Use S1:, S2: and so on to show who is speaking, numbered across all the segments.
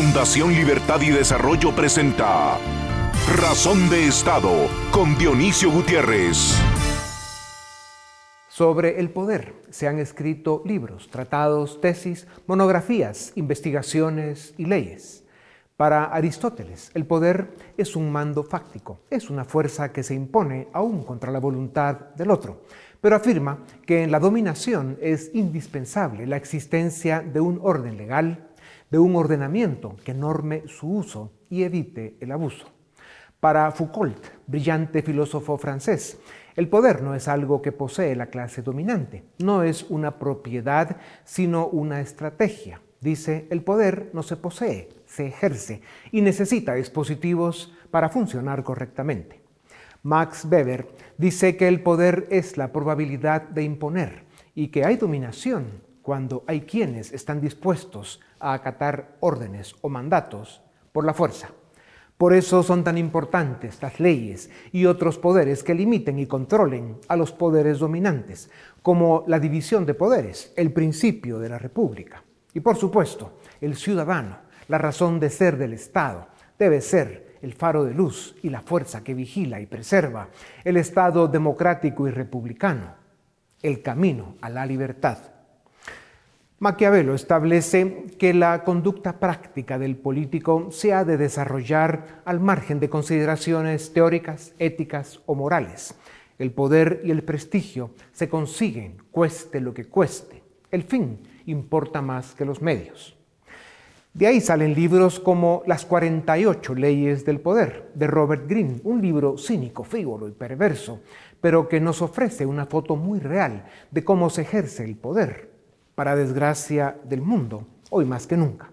S1: Fundación Libertad y Desarrollo presenta Razón de Estado con Dionisio Gutiérrez.
S2: Sobre el poder se han escrito libros, tratados, tesis, monografías, investigaciones y leyes. Para Aristóteles, el poder es un mando fáctico, es una fuerza que se impone aún contra la voluntad del otro, pero afirma que en la dominación es indispensable la existencia de un orden legal, de un ordenamiento que norme su uso y evite el abuso. Para Foucault, brillante filósofo francés, el poder no es algo que posee la clase dominante, no es una propiedad, sino una estrategia. Dice, el poder no se posee, se ejerce y necesita dispositivos para funcionar correctamente. Max Weber dice que el poder es la probabilidad de imponer y que hay dominación cuando hay quienes están dispuestos a acatar órdenes o mandatos por la fuerza. Por eso son tan importantes las leyes y otros poderes que limiten y controlen a los poderes dominantes, como la división de poderes, el principio de la República. Y por supuesto, el ciudadano, la razón de ser del Estado, debe ser el faro de luz y la fuerza que vigila y preserva el Estado democrático y republicano, el camino a la libertad. Maquiavelo establece que la conducta práctica del político se ha de desarrollar al margen de consideraciones teóricas, éticas o morales. El poder y el prestigio se consiguen cueste lo que cueste. El fin importa más que los medios. De ahí salen libros como Las 48 leyes del poder de Robert Greene, un libro cínico, frívolo y perverso, pero que nos ofrece una foto muy real de cómo se ejerce el poder para desgracia del mundo, hoy más que nunca.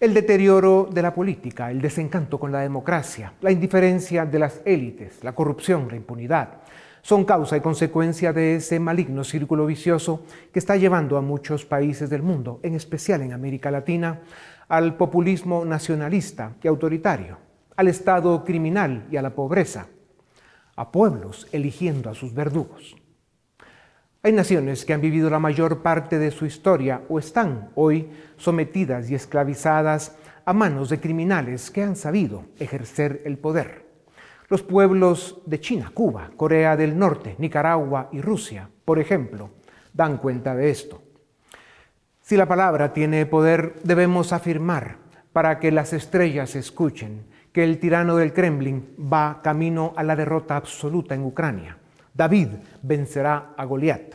S2: El deterioro de la política, el desencanto con la democracia, la indiferencia de las élites, la corrupción, la impunidad, son causa y consecuencia de ese maligno círculo vicioso que está llevando a muchos países del mundo, en especial en América Latina, al populismo nacionalista y autoritario, al Estado criminal y a la pobreza, a pueblos eligiendo a sus verdugos. Hay naciones que han vivido la mayor parte de su historia o están hoy sometidas y esclavizadas a manos de criminales que han sabido ejercer el poder. Los pueblos de China, Cuba, Corea del Norte, Nicaragua y Rusia, por ejemplo, dan cuenta de esto. Si la palabra tiene poder, debemos afirmar, para que las estrellas escuchen, que el tirano del Kremlin va camino a la derrota absoluta en Ucrania David vencerá a Goliat.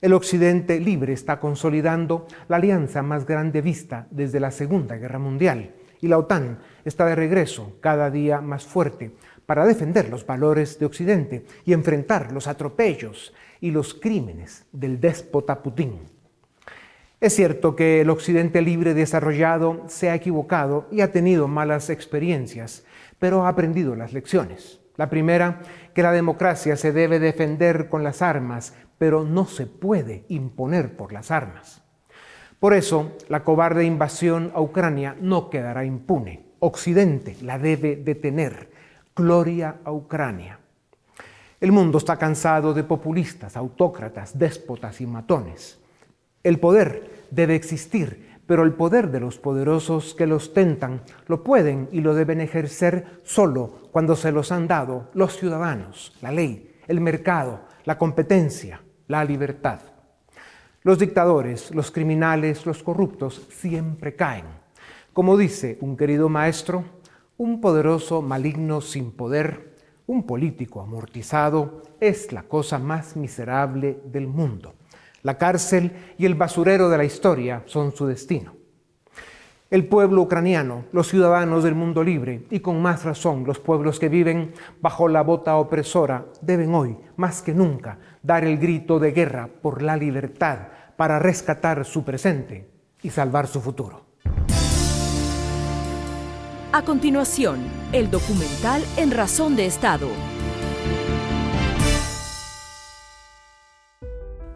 S2: El Occidente libre está consolidando la alianza más grande vista desde la Segunda Guerra Mundial y la OTAN está de regreso cada día más fuerte para defender los valores de Occidente y enfrentar los atropellos y los crímenes del déspota Putin. Es cierto que el Occidente libre desarrollado se ha equivocado y ha tenido malas experiencias, pero ha aprendido las lecciones. La primera, que la democracia se debe defender con las armas, pero no se puede imponer por las armas. Por eso, la cobarde invasión a Ucrania no quedará impune. Occidente la debe detener. Gloria a Ucrania. El mundo está cansado de populistas, autócratas, déspotas y matones. El poder debe existir, pero el poder de los poderosos que los tentan lo pueden y lo deben ejercer solo cuando se los han dado los ciudadanos, la ley, el mercado, la competencia, la libertad. Los dictadores, los criminales, los corruptos siempre caen. Como dice un querido maestro, un poderoso maligno sin poder, un político amortizado, es la cosa más miserable del mundo. La cárcel y el basurero de la historia son su destino. El pueblo ucraniano, los ciudadanos del mundo libre y con más razón los pueblos que viven bajo la bota opresora deben hoy, más que nunca, dar el grito de guerra por la libertad para rescatar su presente y salvar su futuro.
S3: A continuación, el documental En Razón de Estado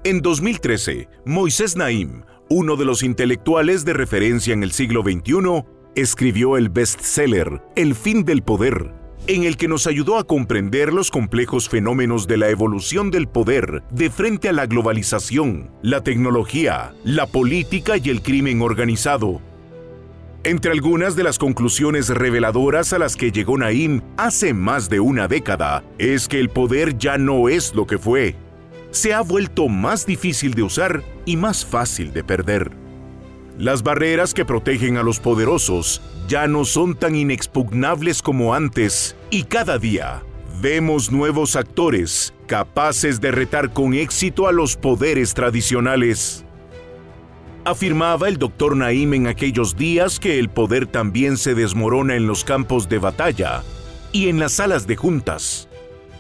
S1: En 2013, Moisés Naim, uno de los intelectuales de referencia en el siglo XXI, escribió el bestseller El fin del poder, en el que nos ayudó a comprender los complejos fenómenos de la evolución del poder de frente a la globalización, la tecnología, la política y el crimen organizado. Entre algunas de las conclusiones reveladoras a las que llegó Naim hace más de una década es que el poder ya no es lo que fue. Se ha vuelto más difícil de usar y más fácil de perder. Las barreras que protegen a los poderosos ya no son tan inexpugnables como antes y cada día vemos nuevos actores capaces de retar con éxito a los poderes tradicionales. Afirmaba el doctor Naim en aquellos días que el poder también se desmorona en los campos de batalla y en las salas de juntas.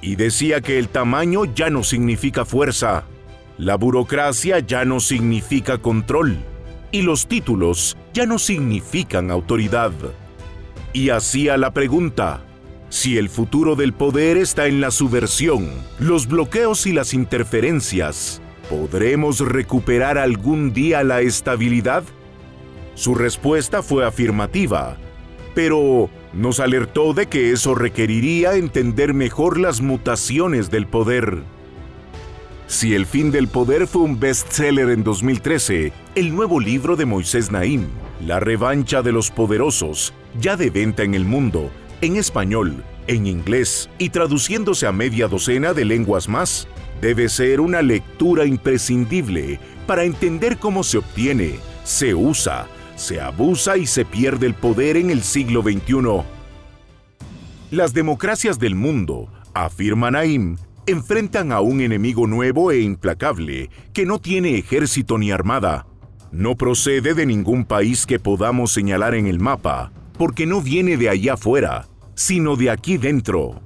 S1: Y decía que el tamaño ya no significa fuerza, la burocracia ya no significa control y los títulos ya no significan autoridad. Y hacía la pregunta, si el futuro del poder está en la subversión, los bloqueos y las interferencias, ¿podremos recuperar algún día la estabilidad? Su respuesta fue afirmativa, pero nos alertó de que eso requeriría entender mejor las mutaciones del poder. Si El fin del poder fue un bestseller en 2013, el nuevo libro de Moisés Naim, La revancha de los poderosos, ya de venta en el mundo, en español, en inglés y traduciéndose a media docena de lenguas más, debe ser una lectura imprescindible para entender cómo se obtiene, se usa, se abusa y se pierde el poder en el siglo XXI. Las democracias del mundo, afirma Naim, enfrentan a un enemigo nuevo e implacable que no tiene ejército ni armada. No procede de ningún país que podamos señalar en el mapa, porque no viene de allá afuera, sino de aquí dentro.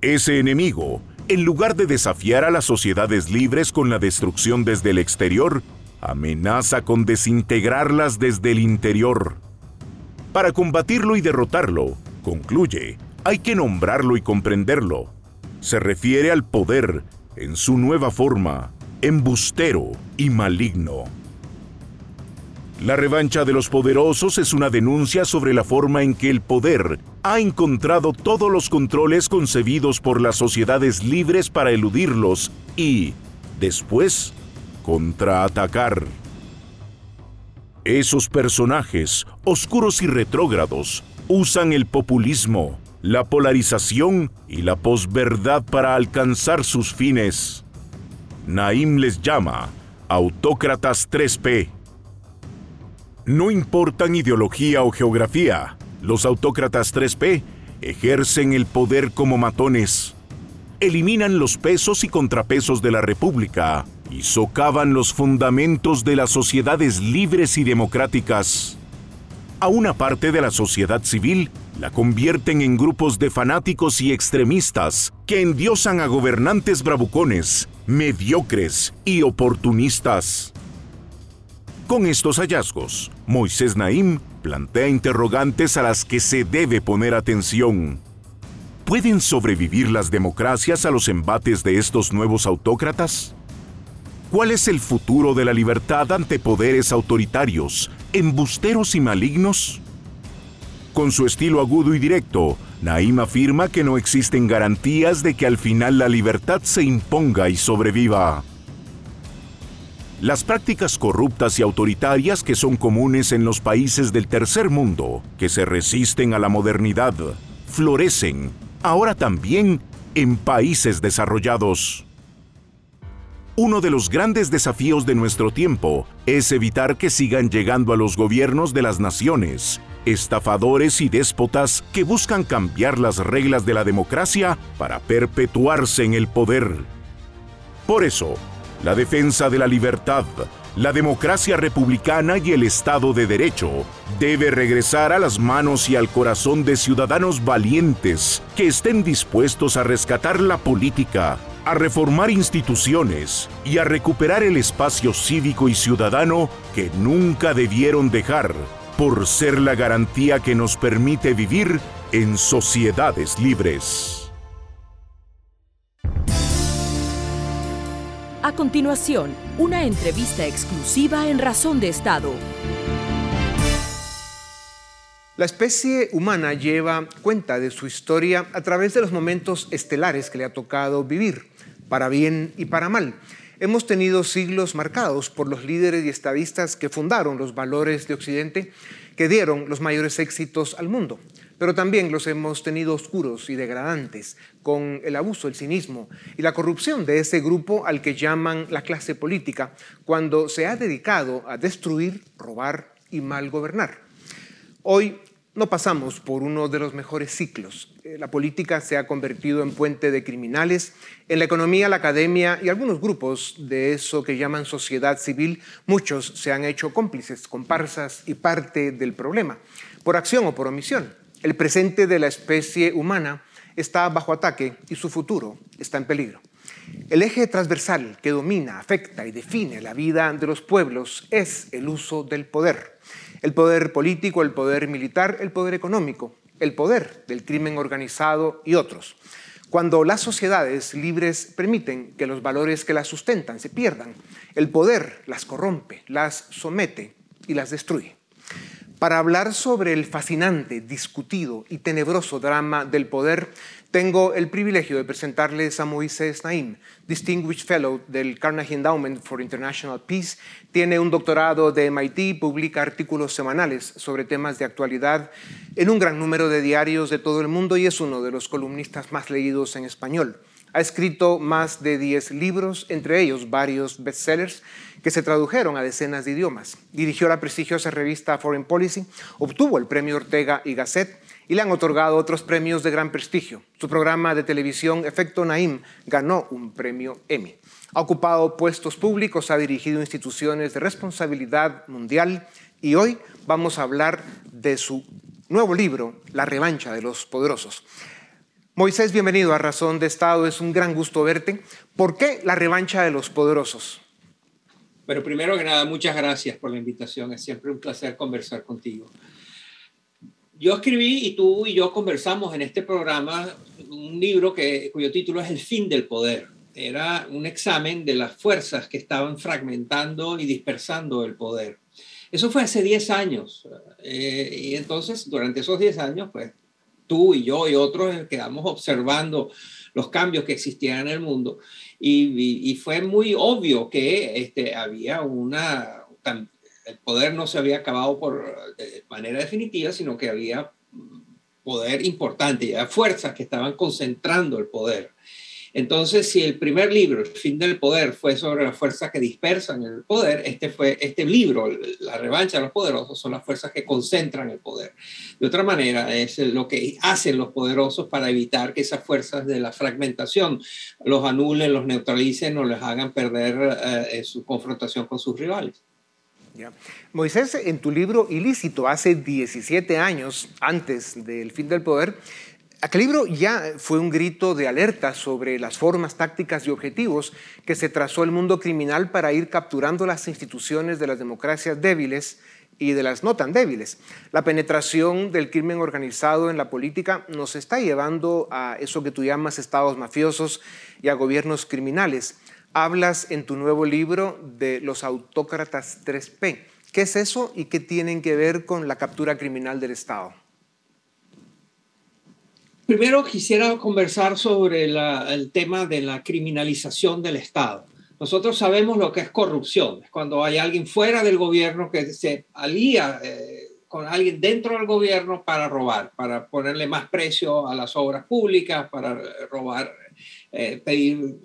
S1: Ese enemigo, en lugar de desafiar a las sociedades libres con la destrucción desde el exterior, amenaza con desintegrarlas desde el interior. Para combatirlo y derrotarlo, concluye, hay que nombrarlo y comprenderlo se refiere al poder en su nueva forma, embustero y maligno. La revancha de los poderosos es una denuncia sobre la forma en que el poder ha encontrado todos los controles concebidos por las sociedades libres para eludirlos y, después, contraatacar. Esos personajes, oscuros y retrógrados, usan el populismo, la polarización y la posverdad para alcanzar sus fines. Naim les llama autócratas 3P. No importan ideología o geografía, los autócratas 3P ejercen el poder como matones. Eliminan los pesos y contrapesos de la República y socavan los fundamentos de las sociedades libres y democráticas a una parte de la sociedad civil, la convierten en grupos de fanáticos y extremistas que endiosan a gobernantes bravucones, mediocres y oportunistas. Con estos hallazgos, Moisés Naim plantea interrogantes a las que se debe poner atención. ¿Pueden sobrevivir las democracias a los embates de estos nuevos autócratas? ¿Cuál es el futuro de la libertad ante poderes autoritarios, embusteros y malignos? Con su estilo agudo y directo, Naim afirma que no existen garantías de que al final la libertad se imponga y sobreviva. Las prácticas corruptas y autoritarias que son comunes en los países del tercer mundo, que se resisten a la modernidad, florecen, ahora también, en países desarrollados. Uno de los grandes desafíos de nuestro tiempo es evitar que sigan llegando a los gobiernos de las naciones estafadores y déspotas que buscan cambiar las reglas de la democracia para perpetuarse en el poder. Por eso, la defensa de la libertad, la democracia republicana y el Estado de Derecho debe regresar a las manos y al corazón de ciudadanos valientes que estén dispuestos a rescatar la política a reformar instituciones y a recuperar el espacio cívico y ciudadano que nunca debieron dejar por ser la garantía que nos permite vivir en sociedades libres.
S3: A continuación, una entrevista exclusiva en Razón de Estado.
S2: La especie humana lleva cuenta de su historia a través de los momentos estelares que le ha tocado vivir para bien y para mal. Hemos tenido siglos marcados por los líderes y estadistas que fundaron los valores de Occidente, que dieron los mayores éxitos al mundo pero también los hemos tenido oscuros y degradantes, con el abuso, el cinismo y la corrupción de ese grupo al que llaman la clase política, cuando se ha dedicado a destruir, robar y mal gobernar. Hoy no pasamos por uno de los mejores ciclos. Eh, la política se ha convertido en puente de criminales. En la economía, la academia y algunos grupos de eso que llaman sociedad civil, muchos se han hecho cómplices, comparsas y parte del problema, por acción o por omisión. El presente de la especie humana está bajo ataque y su futuro está en peligro. El eje transversal que domina, afecta y define la vida de los pueblos es el uso del poder. El poder político, el poder militar, el poder económico, el poder del crimen organizado y otros. Cuando las sociedades libres permiten que los valores que las sustentan se pierdan, el poder las corrompe, las somete y las destruye. Para hablar sobre el fascinante, discutido y tenebroso drama del poder, tengo el privilegio de presentarles a Moisés Naim, Distinguished Fellow del Carnegie Endowment for International Peace. Tiene un doctorado de MIT, publica artículos semanales sobre temas de actualidad en un gran número de diarios de todo el mundo y es uno de los columnistas más leídos en español. Ha escrito más de 10 libros, entre ellos varios bestsellers que se tradujeron a decenas de idiomas. Dirigió la prestigiosa revista Foreign Policy, obtuvo el premio Ortega y Gasset y le han otorgado otros premios de gran prestigio. Su programa de televisión Efecto Naim ganó un premio Emmy. Ha ocupado puestos públicos, ha dirigido instituciones de responsabilidad mundial y hoy vamos a hablar de su nuevo libro, La revancha de los poderosos. Moisés, bienvenido a Razón de Estado, es un gran gusto verte. ¿Por qué la revancha de los poderosos?
S4: Pero primero que nada, muchas gracias por la invitación, es siempre un placer conversar contigo. Yo escribí y tú y yo conversamos en este programa un libro que, cuyo título es El fin del poder. Era un examen de las fuerzas que estaban fragmentando y dispersando el poder. Eso fue hace 10 años. Eh, y entonces, durante esos 10 años, pues tú y yo y otros quedamos observando los cambios que existían en el mundo y, fue muy obvio que este, había una, el poder no se había acabado por de manera definitiva, sino que había poder importante, y fuerzas que estaban concentrando el poder. Entonces, si el primer libro, El fin del poder, fue sobre las fuerzas que dispersan el poder, este, fue, este libro, La revancha de los poderosos, son las fuerzas que concentran el poder. De otra manera, es lo que hacen los poderosos para evitar que esas fuerzas de la fragmentación los anulen, los neutralicen o les hagan perder eh, su confrontación con sus rivales.
S2: Moisés, en tu libro Ilícito, hace 17 años antes del fin del poder, Aquel libro ya fue un grito de alerta sobre las formas, tácticas y objetivos que se trazó el mundo criminal para ir capturando las instituciones de las democracias débiles y de las no tan débiles. La penetración del crimen organizado en la política nos está llevando a eso que tú llamas estados mafiosos y a gobiernos criminales. Hablas en tu nuevo libro de los autócratas 3P. ¿Qué es eso y qué tienen que ver con la captura criminal del Estado?
S4: Primero quisiera conversar sobre el tema de la criminalización del Estado. Nosotros sabemos lo que es corrupción, es cuando hay alguien fuera del gobierno que se alía eh, con alguien dentro del gobierno para robar, para ponerle más precio a las obras públicas, para robar, eh, pedir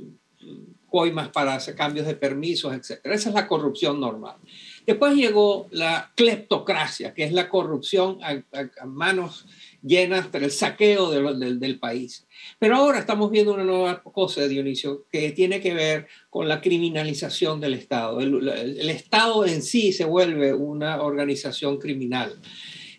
S4: coimas para cambios de permisos, etc. Esa es la corrupción normal. Después llegó la cleptocracia, que es la corrupción a, a manos llenas del saqueo del país. Pero ahora estamos viendo una nueva cosa, Dionisio, que tiene que ver con la criminalización del Estado. El, Estado en sí se vuelve una organización criminal.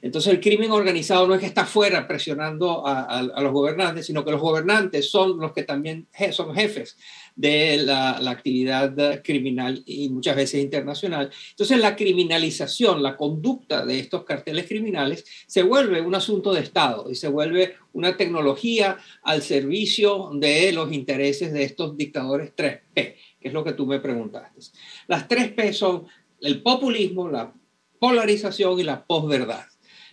S4: Entonces el crimen organizado no es que está fuera presionando a, a, los gobernantes, sino que los gobernantes son los que también son jefes de la, actividad criminal y muchas veces internacional. Entonces la criminalización, la conducta de estos carteles criminales se vuelve un asunto de Estado y se vuelve una tecnología al servicio de los intereses de estos dictadores 3P, que es lo que tú me preguntaste. Las 3P son el populismo, la polarización y la posverdad.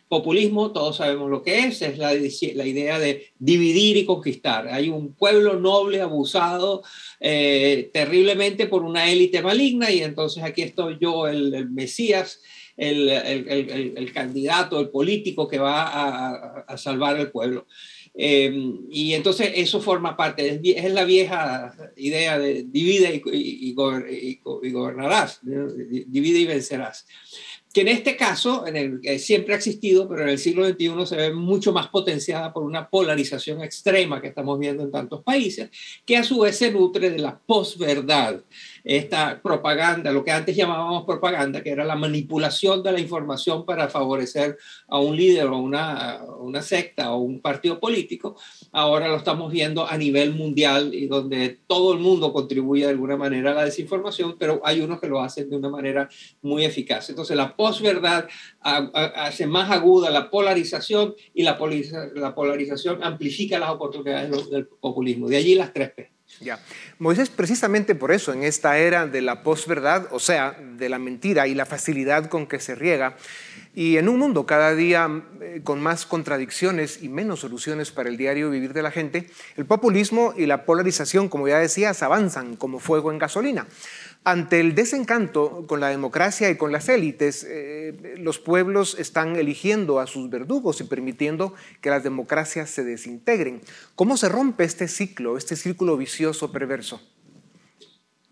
S4: Populismo, todos sabemos lo que es, es la, idea de dividir y conquistar. Hay un pueblo noble abusado eh, terriblemente por una élite maligna y entonces aquí estoy yo, el, Mesías, el, candidato, el político que va a, salvar al pueblo. Eh, y entonces eso forma parte, es, la vieja idea de divide y, y gobernarás, divide y vencerás que en este caso en el, que siempre ha existido, pero en el siglo XXI se ve mucho más potenciada por una polarización extrema que estamos viendo en tantos países, que a su vez se nutre de la posverdad esta propaganda, lo que antes llamábamos propaganda, que era la manipulación de la información para favorecer a un líder o una, una secta o un partido político, ahora lo estamos viendo a nivel mundial y donde todo el mundo contribuye de alguna manera a la desinformación, pero hay unos que lo hacen de una manera muy eficaz. Entonces la posverdad hace más aguda la polarización y la, la polarización amplifica las oportunidades del populismo. De allí las tres P.
S2: Ya. Moisés, precisamente por eso, en esta era de la posverdad, o sea, de la mentira y la facilidad con que se riega, y en un mundo cada día eh, con más contradicciones y menos soluciones para el diario vivir de la gente, el populismo y la polarización, como ya decías, avanzan como fuego en gasolina. Ante el desencanto con la democracia y con las élites, eh, los pueblos están eligiendo a sus verdugos y permitiendo que las democracias se desintegren. ¿Cómo se rompe este ciclo, este círculo vicioso perverso?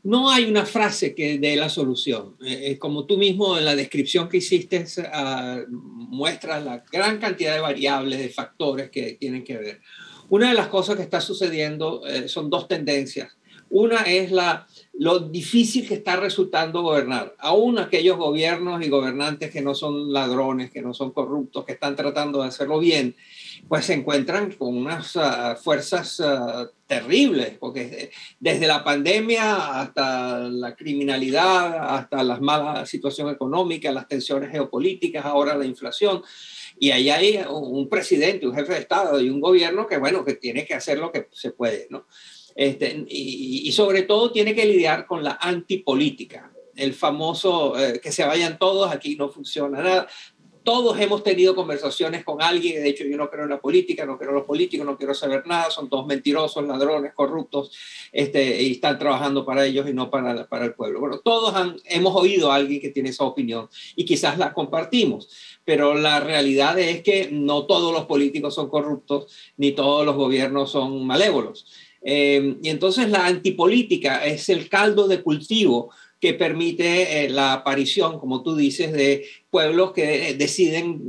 S4: No hay una frase que dé la solución. Eh, eh, como tú mismo en la descripción que hiciste uh, muestras la gran cantidad de variables, de factores que tienen que ver. Una de las cosas que está sucediendo son dos tendencias. Una es la lo difícil que está resultando gobernar. Aún aquellos gobiernos y gobernantes que no son ladrones, que no son corruptos, que están tratando de hacerlo bien, pues se encuentran con unas ah, fuerzas ah, terribles, porque desde la pandemia hasta la criminalidad, hasta las malas situación económica, las tensiones geopolíticas, ahora la inflación. Y ahí hay un presidente, un jefe de Estado y un gobierno que, bueno, que tiene que hacer lo que se puede, ¿no? Este, y, sobre todo tiene que lidiar con la antipolítica, el famoso eh, que se vayan todos, aquí no funciona nada. Todos hemos tenido conversaciones con alguien, de hecho yo no creo en la política, no creo en los políticos, no quiero saber nada, son todos mentirosos, ladrones, corruptos, este, y están trabajando para ellos y no para, para el pueblo. Bueno, todos hemos oído a alguien que tiene esa opinión y quizás la compartimos, pero la realidad es que no todos los políticos son corruptos, ni todos los gobiernos son malévolos. Eh, y entonces la antipolítica es el caldo de cultivo que permite eh, la aparición, como tú dices, de pueblos que eh, deciden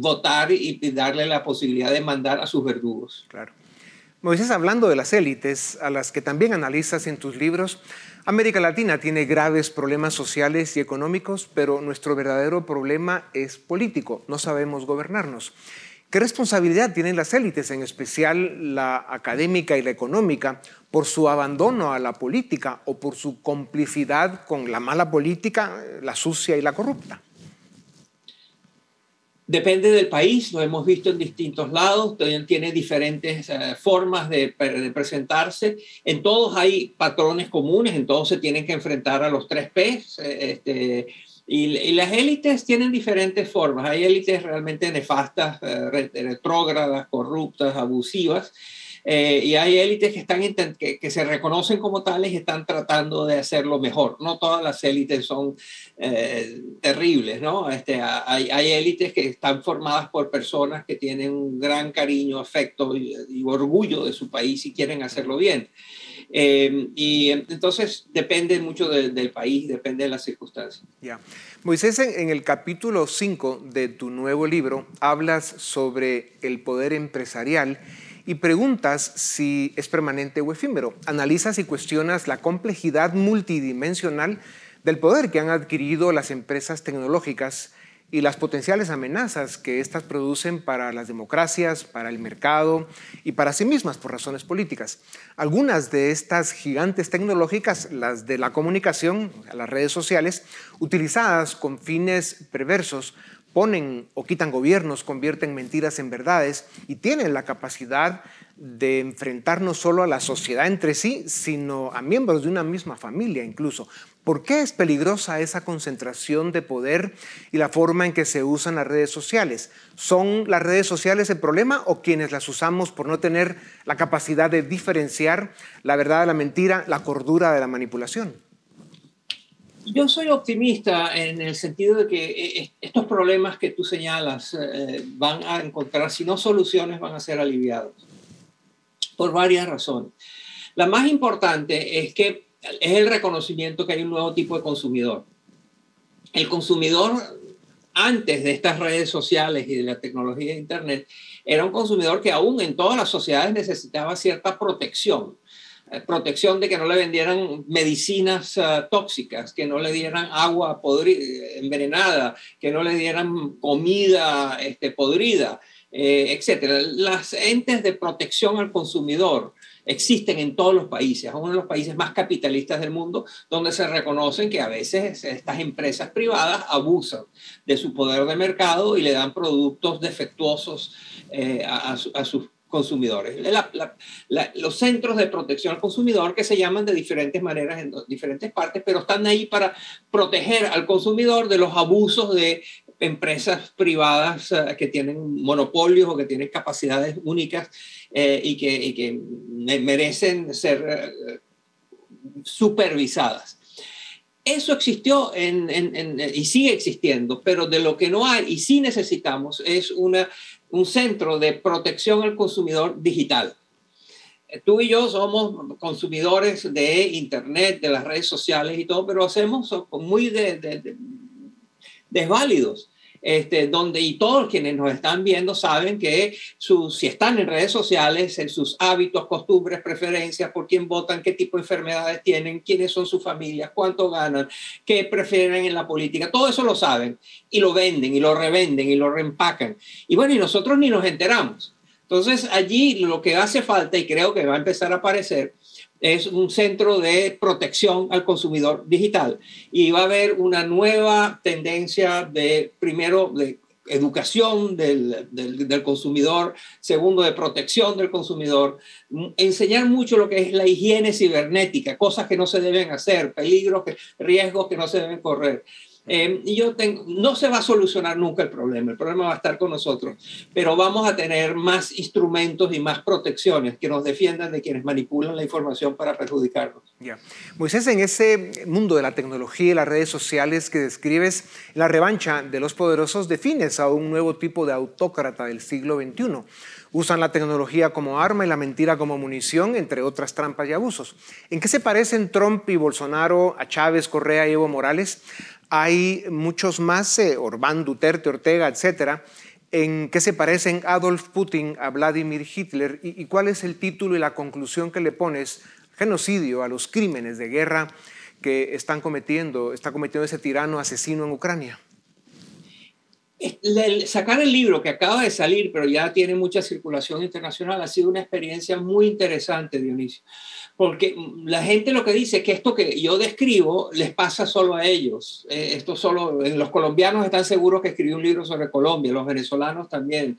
S4: votar y darle la posibilidad de mandar a sus verdugos.
S2: Claro. Moisés, hablando de las élites, a las que también analizas en tus libros, América Latina tiene graves problemas sociales y económicos, pero nuestro verdadero problema es político, no sabemos gobernarnos. ¿Qué responsabilidad tienen las élites, en especial la académica y la económica, por su abandono a la política o por su complicidad con la mala política, la sucia y la corrupta?
S4: Depende del país, lo hemos visto en distintos lados, tiene diferentes eh, formas de, presentarse. En todos hay patrones comunes, en todos se tienen que enfrentar a los tres P. y, las élites tienen diferentes formas. Hay élites realmente nefastas, eh, retrógradas, corruptas, abusivas. Eh, y hay élites que, están que, que, se reconocen como tales y están tratando de hacerlo mejor. No todas las élites son eh, terribles, ¿no? Este, hay, hay, élites que están formadas por personas que tienen un gran cariño, afecto y, y orgullo de su país y quieren hacerlo bien. Eh, y entonces depende mucho del país, depende de las circunstancias.
S2: Ya. Moisés, en, el capítulo 5 de tu nuevo libro hablas sobre el poder empresarial y preguntas si es permanente o efímero. Analizas y cuestionas la complejidad multidimensional del poder que han adquirido las empresas tecnológicas y las potenciales amenazas que éstas producen para las democracias, para el mercado y para sí mismas por razones políticas. Algunas de estas gigantes tecnológicas, las de la comunicación, las redes sociales, utilizadas con fines perversos, ponen o quitan gobiernos, convierten mentiras en verdades y tienen la capacidad de enfrentar no solo a la sociedad entre sí, sino a miembros de una misma familia incluso. ¿Por qué es peligrosa esa concentración de poder y la forma en que se usan las redes sociales? ¿Son las redes sociales el problema o quienes las usamos por no tener la capacidad de diferenciar la verdad de la mentira, la cordura de la manipulación?
S4: Yo soy optimista en el sentido de que eh, eh, estos problemas que tú señalas eh, van a encontrar, si no soluciones, van a ser aliviados por varias razones. La más importante es que es el reconocimiento que hay un nuevo tipo de consumidor. El consumidor antes de estas redes sociales y de la tecnología de Internet era un consumidor que aún en todas las sociedades necesitaba cierta protección protección de que no le vendieran medicinas eh, tóxicas, que no le dieran agua envenenada, que no le dieran comida este, podrida, eh, etcétera. Las entes de protección al consumidor existen en todos los países, es uno de los países más capitalistas del mundo, donde se reconocen que a veces estas empresas privadas abusan de su poder de mercado y le dan productos defectuosos a, a sus consumidores. los centros de protección al consumidor que se llaman de diferentes maneras en diferentes partes, pero están ahí para proteger al consumidor de los abusos de empresas privadas eh, que tienen monopolios o que tienen capacidades únicas eh, y, que, merecen ser eh, supervisadas. Eso existió y sigue existiendo, pero de lo que no hay y sí necesitamos es una un centro de protección al consumidor digital. Eh, tú y yo somos consumidores de Internet, de las redes sociales y todo, pero hacemos muy desválidos. Este, donde y todos quienes nos están viendo saben que si están en redes sociales, en sus hábitos, costumbres, preferencias, por quién votan, qué tipo de enfermedades tienen, quiénes son sus familias, cuánto ganan, qué prefieren en la política, todo eso lo saben y lo venden y lo revenden y lo reempacan. Y bueno, y nosotros ni nos enteramos. Entonces allí lo que hace falta, y creo que va a empezar a aparecer, es un centro de protección al consumidor digital. Y va a haber una nueva tendencia de, primero, de educación del, del, consumidor, segundo, de protección del consumidor, enseñar mucho lo que es la higiene cibernética, cosas que no se deben hacer, peligros, riesgos que no se deben correr. Eh, y yo tengo, no se va a solucionar nunca el problema, el problema va a estar con nosotros, pero vamos a tener más instrumentos y más protecciones que nos defiendan de quienes manipulan la información para perjudicarnos.
S2: Ya. Moisés, en ese mundo de la tecnología y las redes sociales que describes, la revancha de los poderosos defines a un nuevo tipo de autócrata del siglo XXI. Usan la tecnología como arma y la mentira como munición, entre otras trampas y abusos. ¿En qué se parecen Trump y Bolsonaro a Chávez, Correa y Evo Morales? Hay muchos más, eh, Orbán, Duterte, Ortega, etcétera, en qué se parecen Adolf Putin a Vladimir Hitler y, cuál es el título y la conclusión que le pones genocidio a los crímenes de guerra que están cometiendo, está cometiendo ese tirano asesino en Ucrania.
S4: sacar el libro que acaba de salir, pero ya tiene mucha circulación internacional, ha sido una experiencia muy interesante, Dionisio porque la gente lo que dice es que esto que yo describo les pasa solo a ellos. Eh, esto solo, los colombianos están seguros que escribí un libro sobre Colombia, los venezolanos también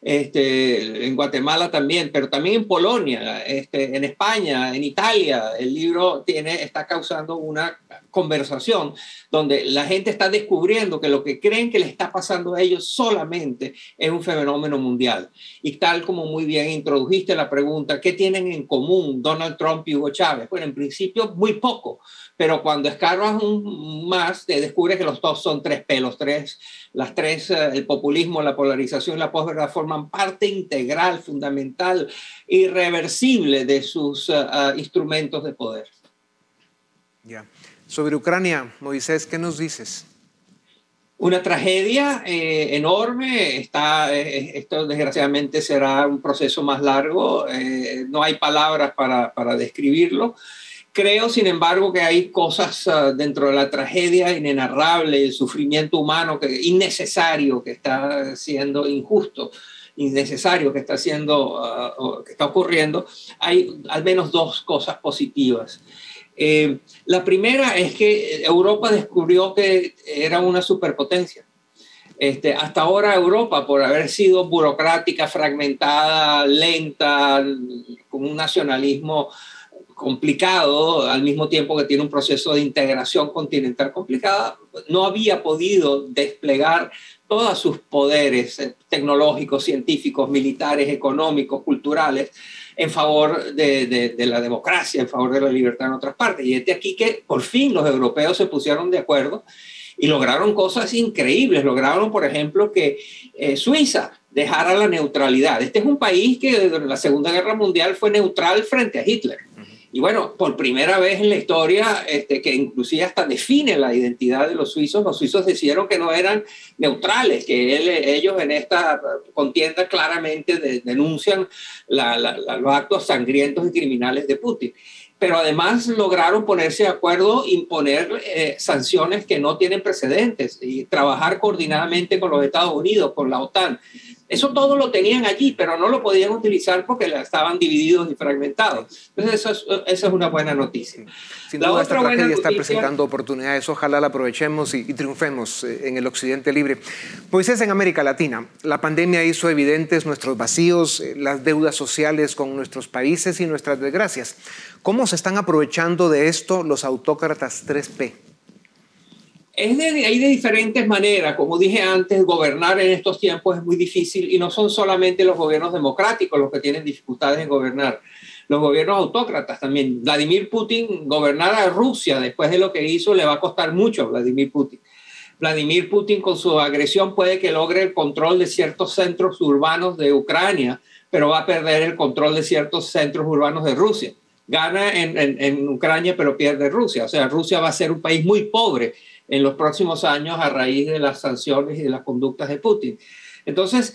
S4: este, en Guatemala también, pero también en Polonia, este, en España, en Italia. El libro tiene, está causando una conversación donde la gente está descubriendo que lo que creen que le está pasando a ellos solamente es un fenómeno mundial. Y tal como muy bien introdujiste la pregunta, ¿qué tienen en común Donald Trump y Hugo Chávez? Bueno, en principio muy poco pero cuando escarbas más, te descubres que los dos son tres pelos, tres, las tres, eh, el populismo, la polarización y la posverdad forman parte integral, fundamental, irreversible de sus eh, eh, instrumentos de poder.
S2: Ya. Sobre Ucrania, Moisés, ¿qué nos dices?
S4: Una tragedia enorme, está, esto desgraciadamente será un proceso más largo, no hay palabras para, para describirlo. Creo, sin embargo, que hay cosas ah, dentro de la tragedia inenarrable, el sufrimiento humano que, innecesario que está siendo injusto, innecesario que está, siendo, ah, que está ocurriendo. Hay al menos dos cosas positivas. Eh, la primera es que Europa descubrió que era una superpotencia. Este, hasta ahora Europa, por haber sido burocrática, fragmentada, lenta, con un nacionalismo complicado, al mismo tiempo que tiene un proceso de integración continental complicada, no había podido desplegar todos sus poderes eh, tecnológicos, científicos, militares, económicos, culturales, en favor de, la democracia, en favor de la libertad en otras partes. Y es de aquí que por fin los europeos se pusieron de acuerdo y lograron cosas increíbles. Lograron, por ejemplo, que eh, Suiza dejara la neutralidad. Este es un país que desde la Segunda Guerra Mundial fue neutral frente a Hitler. Y bueno, por primera vez en la historia, este, que inclusive hasta define la identidad de los suizos, los suizos decidieron que no eran neutrales, que ellos en esta contienda claramente denuncian los actos sangrientos y criminales de Putin pero además lograron ponerse de acuerdo, imponer eh, sanciones que no tienen precedentes y trabajar coordinadamente con los Estados Unidos, con la OTAN. Eso todo lo tenían allí, pero no lo podían utilizar porque estaban divididos y fragmentados. Entonces, eso es, una buena noticia.
S2: Sin la duda, esta tragedia está presentando oportunidades. Ojalá la aprovechemos y, triunfemos eh, en el occidente libre. Pues es en América Latina. La pandemia hizo evidentes nuestros vacíos, eh, las deudas sociales con nuestros países y nuestras desgracias. ¿Cómo se están aprovechando de esto los autócratas 3P?
S4: Es de, hay de diferentes maneras. Como dije antes, gobernar en estos tiempos es muy difícil y no son solamente los gobiernos democráticos los que tienen dificultades en gobernar. Los gobiernos autócratas también. Vladimir Putin, gobernar a Rusia después de lo que hizo le va a costar mucho a Vladimir Putin. Vladimir Putin con su agresión puede que logre el control de ciertos centros urbanos de Ucrania, pero va a perder el control de ciertos centros urbanos de Rusia. Gana en, en Ucrania, pero pierde Rusia. O sea, Rusia va a ser un país muy pobre en los próximos años a raíz de las sanciones y de las conductas de Putin. Entonces,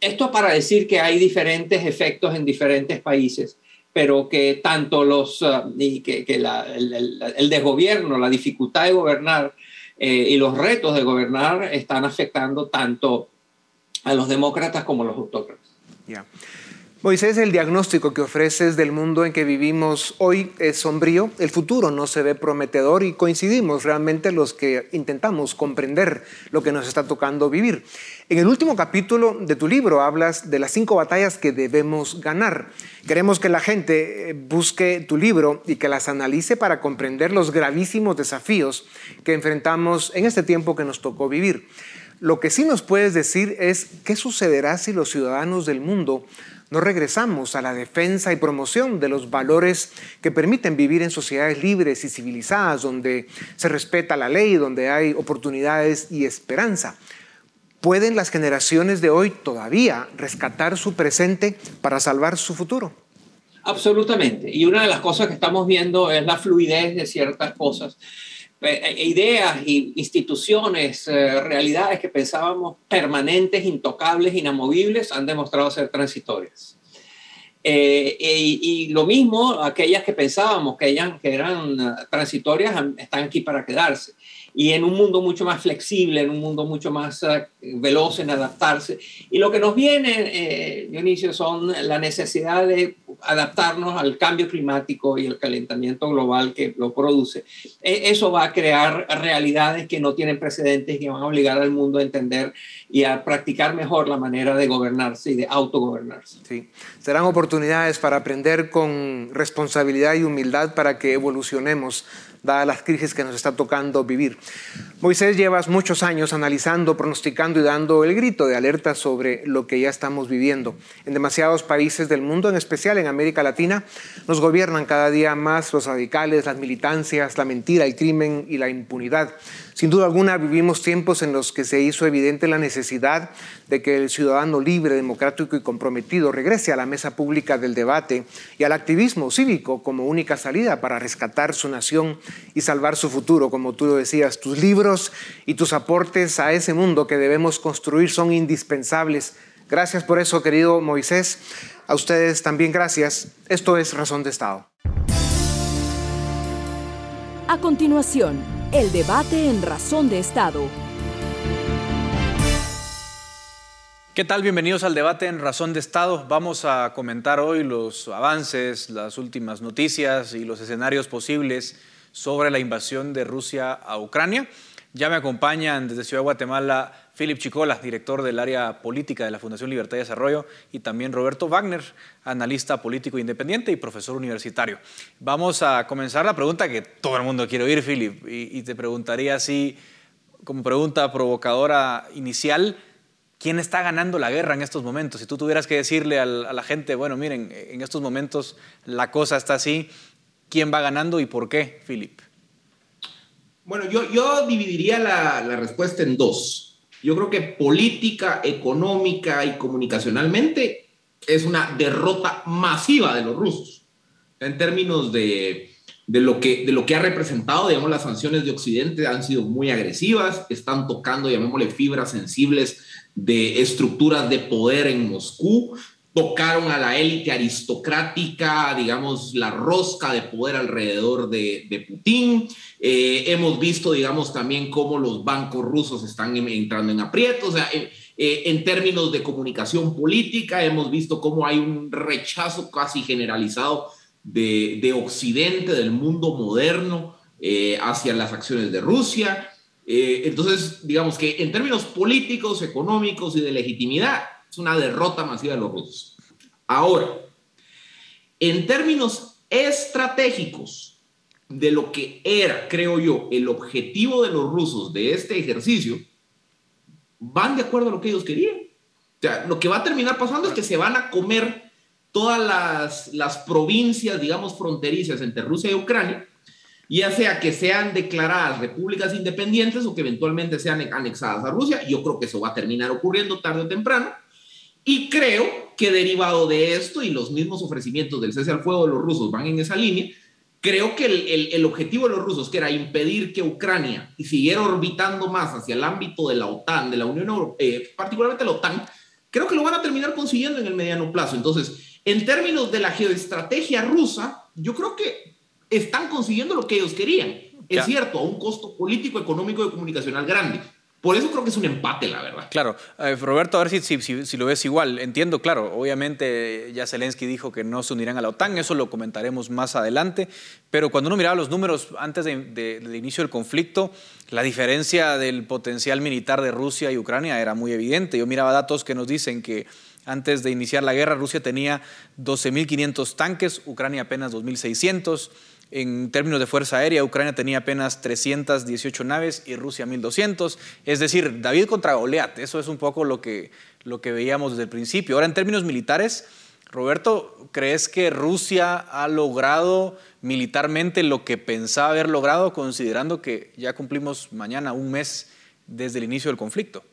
S4: esto para decir que hay diferentes efectos en diferentes países, pero que tanto los, uh, y que, el, desgobierno, la dificultad de gobernar eh, y los retos de gobernar están afectando tanto a los demócratas como a los autócratas.
S2: Moisés, el diagnóstico que ofreces del mundo en que vivimos hoy es sombrío, el futuro no se ve prometedor y coincidimos realmente los que intentamos comprender lo que nos está tocando vivir. En el último capítulo de tu libro hablas de las cinco batallas que debemos ganar. Queremos que la gente eh, busque tu libro y que las analice para comprender los gravísimos desafíos que enfrentamos en este tiempo que nos tocó vivir. Lo que sí nos puedes decir es qué sucederá si los ciudadanos del mundo no regresamos a la defensa y promoción de los valores que permiten vivir en sociedades libres y civilizadas, donde se respeta la ley, donde hay oportunidades y esperanza. ¿Pueden las generaciones de hoy todavía rescatar su presente para salvar su futuro?
S4: Absolutamente. Y una de las cosas que estamos viendo es la fluidez de ciertas cosas. Eh, eh, ideas, instituciones, eh, realidades que pensábamos permanentes, intocables, inamovibles, han demostrado ser transitorias. y, lo mismo, aquellas que pensábamos que, que eran transitorias están aquí para quedarse y en un mundo mucho más flexible, en un mundo mucho más veloz en adaptarse. Y lo que nos viene, eh, Dionisio, son la necesidad de adaptarnos al cambio climático y el calentamiento global que lo produce. E, eso va a crear realidades que no tienen precedentes y van a obligar al mundo a entender y a practicar mejor la manera de gobernarse y de autogobernarse.
S2: Sí, serán oportunidades para aprender con responsabilidad y humildad para que evolucionemos dadas las crisis que nos está tocando vivir. Moisés, llevas muchos años analizando, pronosticando y dando el grito de alerta sobre lo que ya estamos viviendo. En demasiados países del mundo, en especial en América Latina, nos gobiernan cada día más los radicales, las militancias, la mentira, el crimen y la impunidad. Sin duda alguna vivimos tiempos en los que se hizo evidente la necesidad de que el ciudadano libre, democrático y comprometido regrese a la mesa pública del debate y al activismo cívico como única salida para rescatar su nación y salvar su futuro, como tú lo decías. Tus libros y tus aportes a ese mundo que debemos construir son indispensables. Gracias por eso, querido Moisés. A ustedes también gracias. Esto es Razón de Estado.
S3: A continuación, el debate en Razón de Estado.
S5: ¿Qué tal? Bienvenidos al debate en Razón de Estado. Vamos a comentar hoy los avances, las últimas noticias y los escenarios posibles sobre la invasión de Rusia a Ucrania. Ya me acompañan desde Ciudad de Guatemala Philip Chicola, director del área política de la Fundación Libertad y Desarrollo, y también Roberto Wagner, analista político independiente y profesor universitario. Vamos a comenzar la pregunta que todo el mundo quiere oír, Philip, y, te preguntaría así, como pregunta provocadora inicial, ¿quién está ganando la guerra en estos momentos? Si tú tuvieras que decirle a la gente, bueno, miren, en estos momentos la cosa está así, ¿quién va ganando y por qué, Philip?
S6: Bueno, yo, yo dividiría la, la respuesta en dos. Yo creo que política, económica y comunicacionalmente es una derrota masiva de los rusos en términos de, de, lo que, de lo que ha representado, digamos, las sanciones de Occidente han sido muy agresivas, están tocando, llamémosle, fibras sensibles de estructuras de poder en Moscú, tocaron a la élite aristocrática, digamos, la rosca de poder alrededor de, de Putin. Eh, hemos visto, digamos, también cómo los bancos rusos están entrando en aprietos. O sea, eh, eh, en términos de comunicación política, hemos visto cómo hay un rechazo casi generalizado de, de Occidente, del mundo moderno, hacia las acciones de Rusia. entonces, digamos que en términos políticos, económicos y de legitimidad, es una derrota masiva de los rusos. Ahora, en términos estratégicos de lo que era, creo yo, el objetivo de los rusos de este ejercicio, van de acuerdo a lo que ellos querían. O sea, lo que va a terminar pasando es que se van a comer todas las, las provincias, digamos, fronterizas entre Rusia y Ucrania, ya sea que sean declaradas repúblicas independientes o que eventualmente sean anexadas a Rusia. Yo creo que eso va a terminar ocurriendo tarde o temprano. Y creo que derivado de esto y los mismos ofrecimientos del cese al fuego de los rusos van en esa línea, creo que el, el, objetivo de los rusos, que era impedir que Ucrania siguiera orbitando más hacia el ámbito de la OTAN, de la Unión Europea, eh, particularmente la OTAN, creo que lo van a terminar consiguiendo en el mediano plazo. Entonces, en términos de la geoestrategia rusa, yo creo que están consiguiendo lo que ellos querían. Es cierto, a un costo político, económico y comunicacional grande por eso creo que es un empate, la verdad.
S5: Claro. Eh, Roberto, a ver si, si, lo ves igual. Entiendo, claro, obviamente ya Zelensky dijo que no se unirán a la OTAN, eso lo comentaremos más adelante, pero cuando uno miraba los números antes del inicio del conflicto, la diferencia del potencial militar de Rusia y Ucrania era muy evidente. Yo miraba datos que nos dicen que antes de iniciar la guerra Rusia tenía 12.500 tanques, Ucrania apenas 2.600. En términos de fuerza aérea, Ucrania tenía apenas 318 naves y Rusia 1200. Es decir, David contra Goliat. Eso es un poco lo que, lo que veíamos desde el principio. Ahora, en términos militares, Roberto, ¿crees que Rusia ha logrado militarmente lo que pensaba haber logrado, considerando que ya cumplimos mañana un mes desde el inicio del conflicto?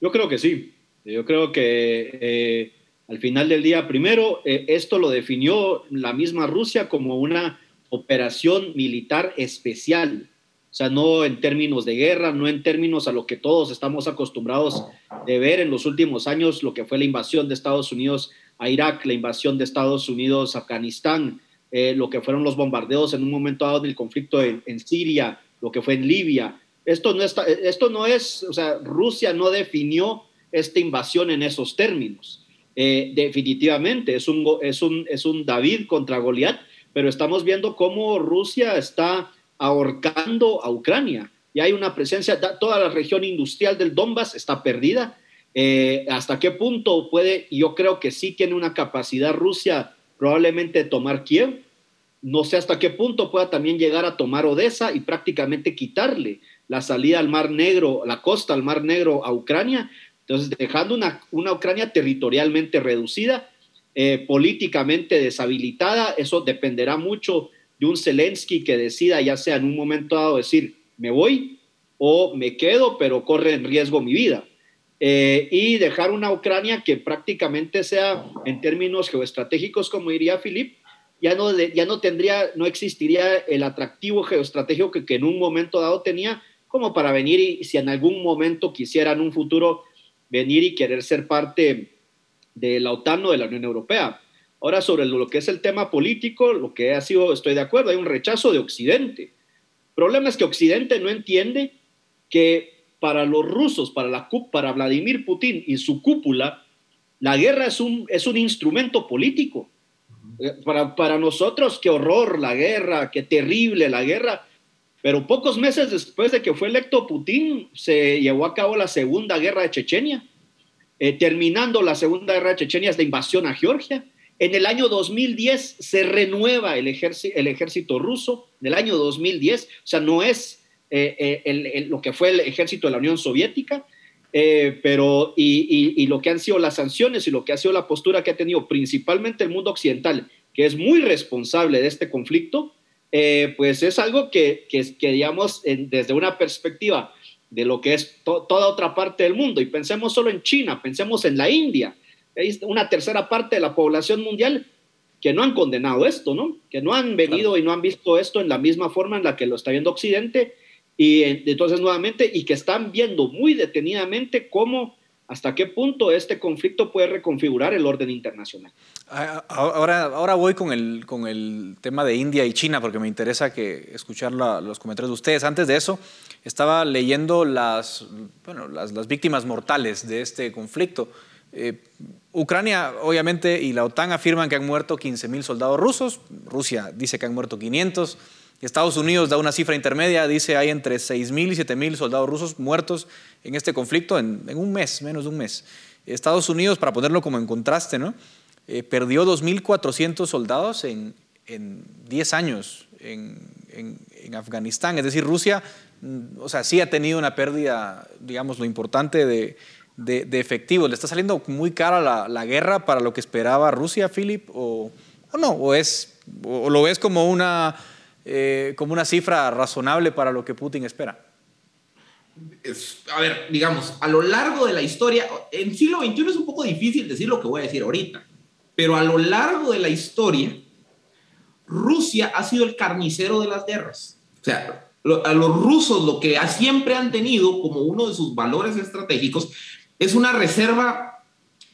S7: Yo creo que sí. Yo creo que eh, al final del día, primero, eh, esto lo definió la misma Rusia como una operación militar especial, o sea, no en términos de guerra, no en términos a lo que todos estamos acostumbrados de ver en los últimos años, lo que fue la invasión de Estados Unidos a Irak, la invasión de Estados Unidos a Afganistán, eh, lo que fueron los bombardeos en un momento dado del conflicto en, en, Siria, lo que fue en Libia. Esto no, está, esto no es, o sea, Rusia no definió esta invasión en esos términos. Eh, definitivamente es un, es, un, es un David contra Goliat, pero estamos viendo cómo Rusia está ahorcando a Ucrania. Y hay una presencia, toda la región industrial del Donbass está perdida. Eh, ¿Hasta qué punto puede? Yo creo que sí tiene una capacidad Rusia probablemente de tomar Kiev. No sé hasta qué punto pueda también llegar a tomar Odessa y prácticamente quitarle la salida al Mar Negro, la costa al Mar Negro a Ucrania, entonces, dejando una, una Ucrania territorialmente reducida, eh, políticamente deshabilitada, eso dependerá mucho de un Zelensky que decida, ya sea en un momento dado, decir, me voy o me quedo, pero corre en riesgo mi vida. Eh, y dejar una Ucrania que prácticamente sea, en términos geoestratégicos, como diría Filip, ya no, ya no tendría, no existiría el atractivo geoestratégico que, que en un momento dado tenía, como para venir y si en algún momento quisieran un futuro venir y querer ser parte de la OTAN o de la Unión Europea. Ahora, sobre lo que es el tema político, lo que ha sido, estoy de acuerdo, hay un rechazo de Occidente. El problema es que Occidente no entiende que para los rusos, para, la, para Vladimir Putin y su cúpula, la guerra es un, es un instrumento político. Eh, para, para nosotros, qué horror la guerra, qué terrible la guerra, Pero pocos meses después de que fue electo Putin, se llevó a cabo la Segunda Guerra de Chechenia. Eh, terminando la Segunda Guerra de Chechenia es la invasión a Georgia. En el año 2010 se renueva el ejército, ruso, en el año 2010, o sea, no es eh, eh, lo que fue el ejército de la Unión Soviética, pero y, lo que han sido las sanciones y lo que ha sido la postura que ha tenido principalmente el mundo occidental, que es muy responsable de este conflicto, eh, pues es algo que, que, digamos, desde una perspectiva de lo que es toda otra parte del mundo, y pensemos solo en China, pensemos en la India, hay una tercera parte de la población mundial que no han condenado esto, ¿no? Que no han venido y no han visto esto en la misma forma en la que lo está viendo Occidente, y entonces nuevamente, y que están viendo muy detenidamente cómo hasta qué punto este conflicto puede reconfigurar el orden internacional.
S5: Ah, ahora, ahora voy con el, con el tema de India y China, porque me interesa que escuchar los comentarios de ustedes. Antes de eso, estaba leyendo las, bueno, las, las víctimas mortales de este conflicto. Eh, Ucrania, obviamente, y la OTAN afirman que han muerto 15.000 soldados rusos. Rusia dice que han muerto 500. Estados Unidos da una cifra intermedia, dice hay entre 6.000 y 7.000 soldados rusos muertos en este conflicto en, un mes, menos de un mes. Estados Unidos, para ponerlo como en contraste, ¿no? Eh, perdió 2.400 soldados en, en, 10 años en, Afganistán. Es decir, Rusia, mm, o sea, sí ha tenido una pérdida, digamos, lo importante de, de, efectivos. ¿Le está saliendo muy cara la, guerra para lo que esperaba Rusia, Philip? ¿O, o no? ¿O, es, o lo ves como una eh, como una cifra razonable para lo que Putin espera?
S6: a ver, digamos, a lo largo de la historia, en siglo XXI es un poco difícil decir lo que voy a decir ahorita, pero a lo largo de la historia, Rusia ha sido el carnicero de las guerras. O sea, a los rusos lo que siempre han tenido como uno de sus valores estratégicos es una reserva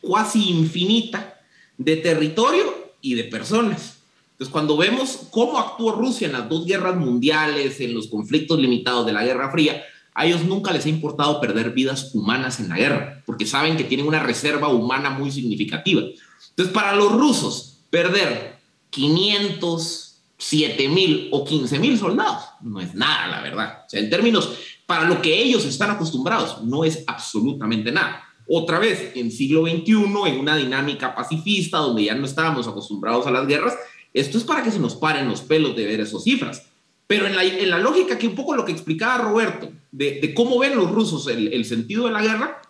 S6: cuasi infinita de territorio y de personas. Entonces, cuando vemos cómo actuó Rusia en las dos guerras mundiales, en los conflictos limitados de la Guerra Fría, a ellos nunca les ha importado perder vidas humanas en la guerra, porque saben que tienen una reserva humana muy significativa. Entonces, para los rusos, perder 500, 7 mil o 15 mil soldados no es nada, la verdad. O sea, en términos, para lo que ellos están acostumbrados, no es absolutamente nada. Otra vez, en siglo XXI, en una dinámica pacifista, donde ya no estábamos acostumbrados a las guerras, esto es para que se nos paren los pelos de ver esas cifras. Pero en la, en la lógica que un poco lo que explicaba Roberto, de, cómo ven los rusos el, sentido de la guerra,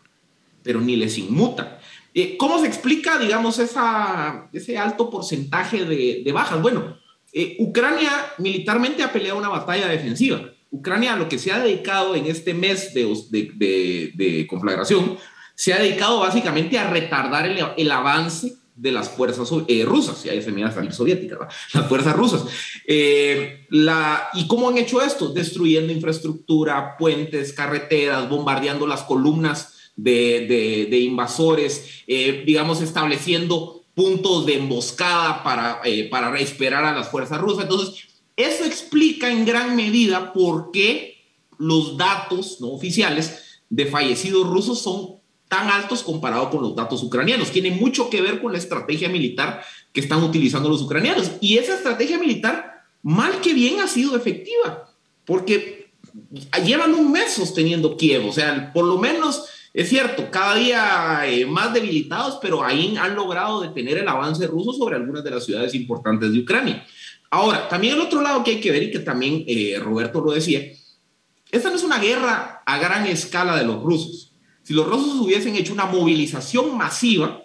S6: pero ni les inmuta. Eh, ¿Cómo se explica, digamos, esa, ese alto porcentaje de, de bajas? Bueno, eh, Ucrania militarmente ha peleado una batalla defensiva. Ucrania, a lo que se ha dedicado en este mes de, de, de conflagración, se ha dedicado básicamente a retardar el, el avance de las fuerzas eh, rusas, y ahí se mira salir soviética, las fuerzas rusas. Eh, la, ¿Y cómo han hecho esto? Destruyendo infraestructura, puentes, carreteras, bombardeando las columnas de, de, invasores, eh, digamos, estableciendo puntos de emboscada para, para esperar a las fuerzas rusas. Entonces, eso explica en gran medida por qué los datos no oficiales de fallecidos rusos son tan altos comparado con los datos ucranianos. Tiene mucho que ver con la estrategia militar que están utilizando los ucranianos. Y esa estrategia militar, mal que bien, ha sido efectiva, porque llevan un mes sosteniendo Kiev. O sea, por lo menos es cierto, cada día eh, más debilitados, pero ahí han logrado detener el avance ruso sobre algunas de las ciudades importantes de Ucrania. Ahora, también el otro lado que hay que ver y que también eh, Roberto lo decía, esta no es una guerra a gran escala de los rusos si los rusos hubiesen hecho una movilización masiva,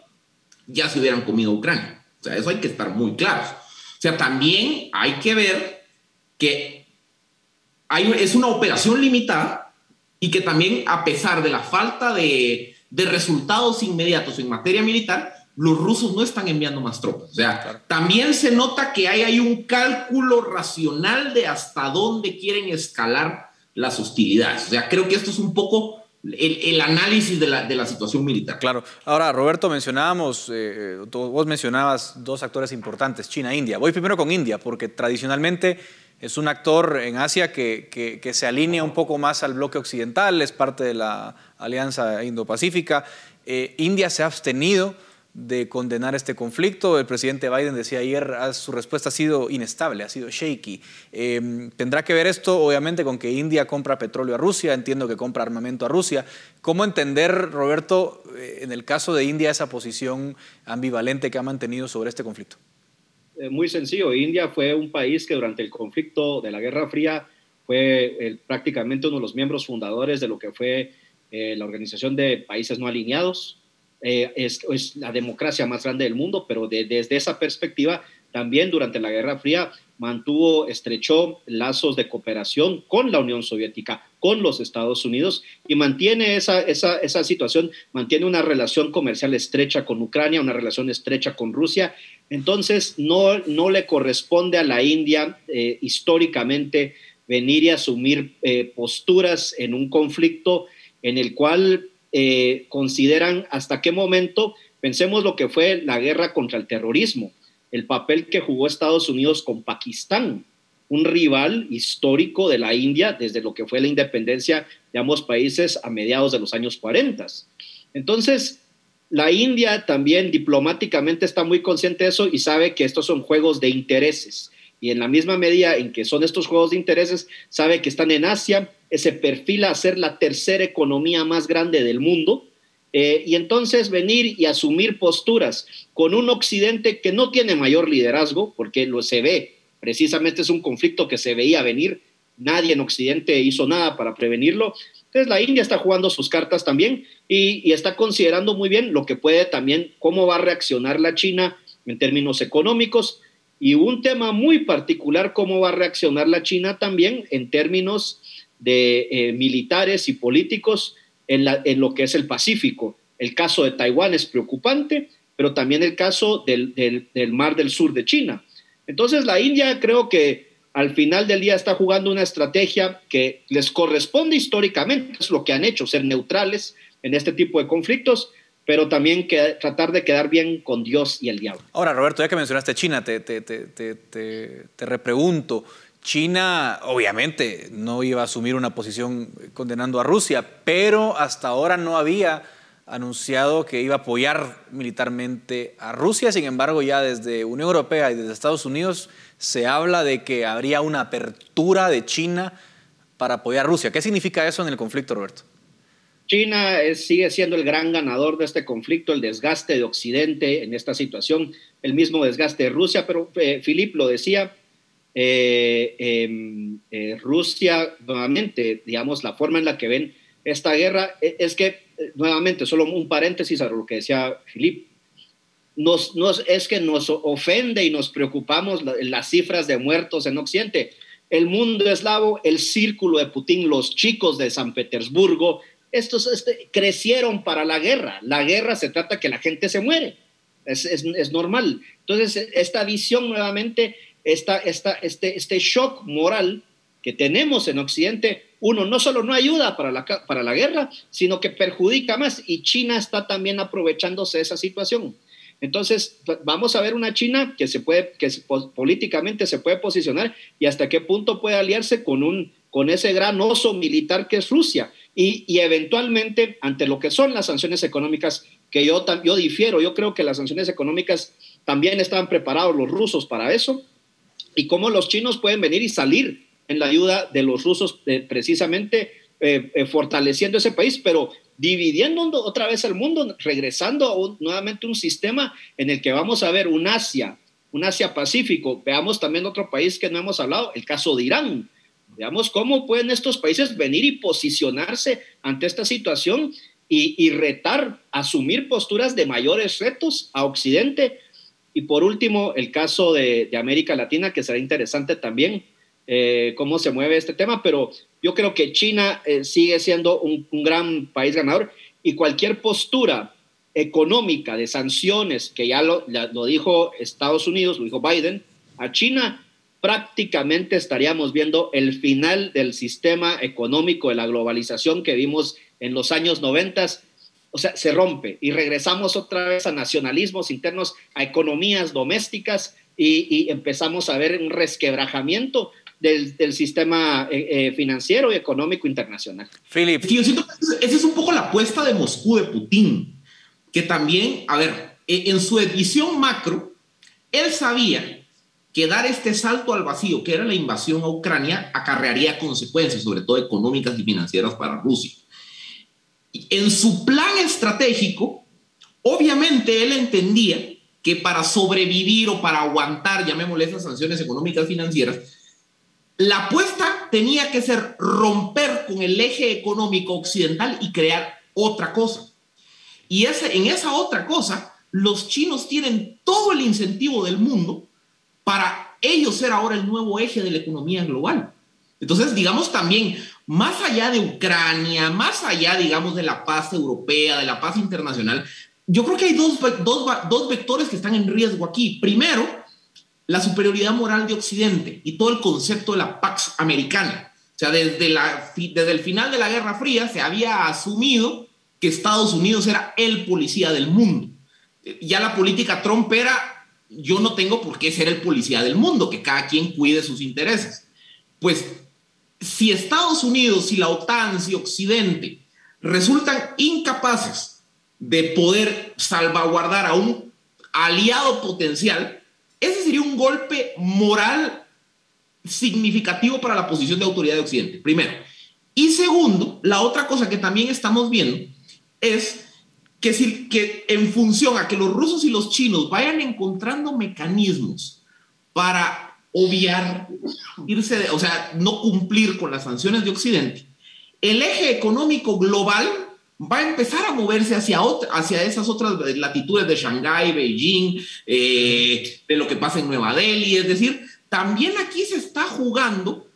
S6: ya se hubieran comido Ucrania. O sea, eso hay que estar muy claros. O sea, también hay que ver que es una operación limitada y que también a pesar de la falta de, de resultados inmediatos en materia militar, los rusos no están enviando más tropas. O sea, también se nota que hay, hay un cálculo racional de hasta dónde quieren escalar las hostilidades. O sea, creo que esto es un poco el, análisis de la, situación militar.
S5: Claro. Ahora, Roberto, mencionábamos, eh, vos mencionabas dos actores importantes, China e India. Voy primero con India, porque tradicionalmente es un actor en Asia que, se alinea un poco más al bloque occidental, es parte de la Alianza Indo-Pacífica. Eh, India se ha abstenido de condenar este conflicto. El presidente Biden decía ayer, ah, su respuesta ha sido inestable, ha sido shaky. Em, tendrá que ver esto, obviamente, con que India compra petróleo a Rusia, entiendo que compra armamento a Rusia. ¿Cómo entender, Roberto, eh, en el caso de India, esa posición ambivalente que ha mantenido sobre este conflicto?
S7: Eh, muy sencillo, India fue un país que durante el conflicto de la Guerra Fría fue prácticamente uno de los miembros fundadores de lo que fue eh, la Organización de Países No Alineados, eh, es, la democracia más grande del mundo, pero desde esa perspectiva también durante la Guerra Fría mantuvo, estrechó lazos de cooperación con la Unión Soviética, con los Estados Unidos y mantiene esa, esa, esa situación, mantiene una relación comercial estrecha con Ucrania, una relación estrecha con Rusia. Entonces, no, no le corresponde a la India eh, históricamente venir y asumir eh, posturas en un conflicto en el cual eh, consideran hasta qué momento, pensemos lo que fue la guerra contra el terrorismo, el papel que jugó Estados Unidos con Pakistán, un rival histórico de la India desde lo que fue la independencia de ambos países a mediados de los años 40. Entonces, la India también diplomáticamente está muy consciente de eso y sabe que estos son juegos de intereses. Y en la misma medida en que son estos juegos de intereses, sabe que están en Asia, se perfila a ser la tercera economía más grande del mundo. Eh, y entonces venir y asumir posturas con un Occidente que no tiene mayor liderazgo, porque lo se ve, precisamente es un conflicto que se veía venir, nadie en Occidente hizo nada para prevenirlo. Entonces la India está jugando sus cartas también y, está considerando muy bien lo que puede también, cómo va a reaccionar la China en términos económicos y un tema muy particular, cómo va a reaccionar la China también en términos de eh, militares y políticos en, lo que es el Pacífico. El caso de Taiwán es preocupante, pero también el caso del, Mar del Sur de China. Entonces la India creo que al final del día está jugando una estrategia que les corresponde históricamente, es lo que han hecho, ser neutrales en este tipo de conflictos, pero también que, tratar de quedar bien con Dios y el diablo.
S5: Ahora, Roberto, ya que mencionaste China, te, te, te, te repregunto, China obviamente no iba a asumir una posición condenando a Rusia, pero hasta ahora no había anunciado que iba a apoyar militarmente a Rusia. Sin embargo, ya desde Unión Europea y desde Estados Unidos se habla de que habría una apertura de China para apoyar a Rusia. ¿Qué significa eso en el conflicto, Roberto?
S7: China sigue siendo el gran ganador de este conflicto, el desgaste de Occidente en esta situación, el mismo desgaste de Rusia, pero eh, Filip lo decía, eh, em, eh, Rusia, nuevamente, digamos, la forma en la que ven esta guerra e, es que, eh, nuevamente, solo un paréntesis a lo que decía Filip, nos, es que nos ofende y nos preocupamos las cifras de muertos en Occidente. El mundo eslavo, el círculo de Putin, los chicos de San Petersburgo, estos este, crecieron para la guerra. La guerra se trata que la gente se muere. Es, es, es normal. Entonces, esta visión nuevamente esta, esta, este, este shock moral que tenemos en Occidente, uno, no solo no ayuda para la, para la guerra, sino que perjudica más y China está también aprovechándose de esa situación. Entonces, vamos a ver una China que, se puede, que políticamente se puede posicionar y hasta qué punto puede aliarse con, un, con ese gran oso militar que es Rusia. Y, y eventualmente, ante lo que son las sanciones económicas, que yo, yo difiero, yo creo que las sanciones económicas también estaban preparados los rusos para eso, y cómo los chinos pueden venir y salir en la ayuda de los rusos eh, precisamente eh, eh, fortaleciendo ese país, pero dividiendo otra vez el mundo, regresando a nuevamente un sistema en el que vamos a ver un Asia, un Asia Pacífico. Veamos también otro país que no hemos hablado, el caso de Irán. Veamos cómo pueden estos países venir y posicionarse ante esta situación y retar, asumir posturas de mayores retos a Occidente y por último, el caso de, América Latina, que será interesante también eh, cómo se mueve este tema, pero yo creo que China eh, sigue siendo un, gran país ganador y cualquier postura económica de sanciones, que ya lo, lo dijo Estados Unidos, lo dijo Biden, a China prácticamente estaríamos viendo el final del sistema económico de la globalización que vimos en los años 90 o sea, se rompe y regresamos otra vez a nacionalismos internos, a economías domésticas y, empezamos a ver un resquebrajamiento del, sistema eh, eh, financiero y económico internacional.
S6: Philip. yo siento que esa es un poco la apuesta de Moscú, de Putin, que también, a ver, eh, en su edición macro, él sabía que dar este salto al vacío, que era la invasión a Ucrania, acarrearía consecuencias, sobre todo económicas y financieras para Rusia. En su plan estratégico, obviamente él entendía que para sobrevivir o para aguantar, llamémosle esas sanciones económicas financieras, la apuesta tenía que ser romper con el eje económico occidental y crear otra cosa. Y en esa otra cosa, los chinos tienen todo el incentivo del mundo para ellos ser ahora el nuevo eje de la economía global. Entonces, digamos también, más allá de Ucrania, más allá, digamos, de la paz europea, de la paz internacional, yo creo que hay dos vectores que están en riesgo aquí. Primero, la superioridad moral de Occidente y todo el concepto de la Pax Americana. O sea, desde, el final de la Guerra Fría se había asumido que Estados Unidos era el policía del mundo. Ya la política Trump era, yo no tengo por qué ser el policía del mundo, que cada quien cuide sus intereses. Pues si Estados Unidos, si la OTAN, si Occidente resultan incapaces de poder salvaguardar a un aliado potencial, ese sería un golpe moral significativo para la posición de autoridad de Occidente, primero. Y segundo, la otra cosa que también estamos viendo es que, en función a que los rusos y los chinos vayan encontrando mecanismos para obviar, irse, o sea, no cumplir con las sanciones de Occidente, el eje económico global va a empezar a moverse hacia, hacia esas otras latitudes de Shanghái, Beijing, eh, de lo que pasa en Nueva Delhi. Es decir, también aquí se está jugando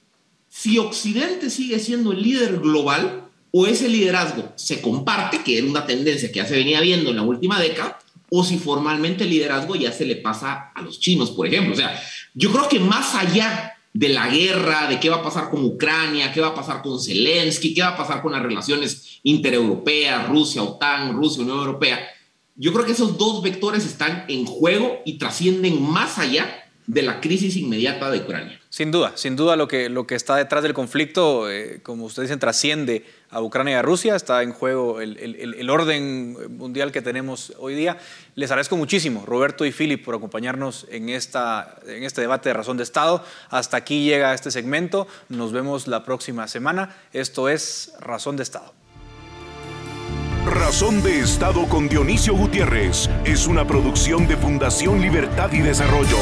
S6: si Occidente sigue siendo el líder global o ese liderazgo se comparte, que era una tendencia que ya se venía viendo en la última década, o si formalmente el liderazgo ya se le pasa a los chinos, por ejemplo. O sea, yo creo que más allá de la guerra, de qué va a pasar con Ucrania, qué va a pasar con Zelensky, qué va a pasar con las relaciones intereuropeas, Rusia, OTAN, Rusia, Unión Europea. Yo creo que esos dos vectores están en juego y trascienden más allá de la crisis inmediata de Ucrania.
S5: Sin duda, sin duda lo que, lo que está detrás del conflicto, eh, como ustedes dicen, trasciende a Ucrania y a Rusia, está en juego el, el, orden mundial que tenemos hoy día. Les agradezco muchísimo, Roberto y Philip, por acompañarnos en, esta, en este debate de razón de Estado. Hasta aquí llega este segmento, nos vemos la próxima semana. Esto es Razón de Estado.
S1: Razón de Estado con Dionisio Gutiérrez es una producción de Fundación Libertad y Desarrollo.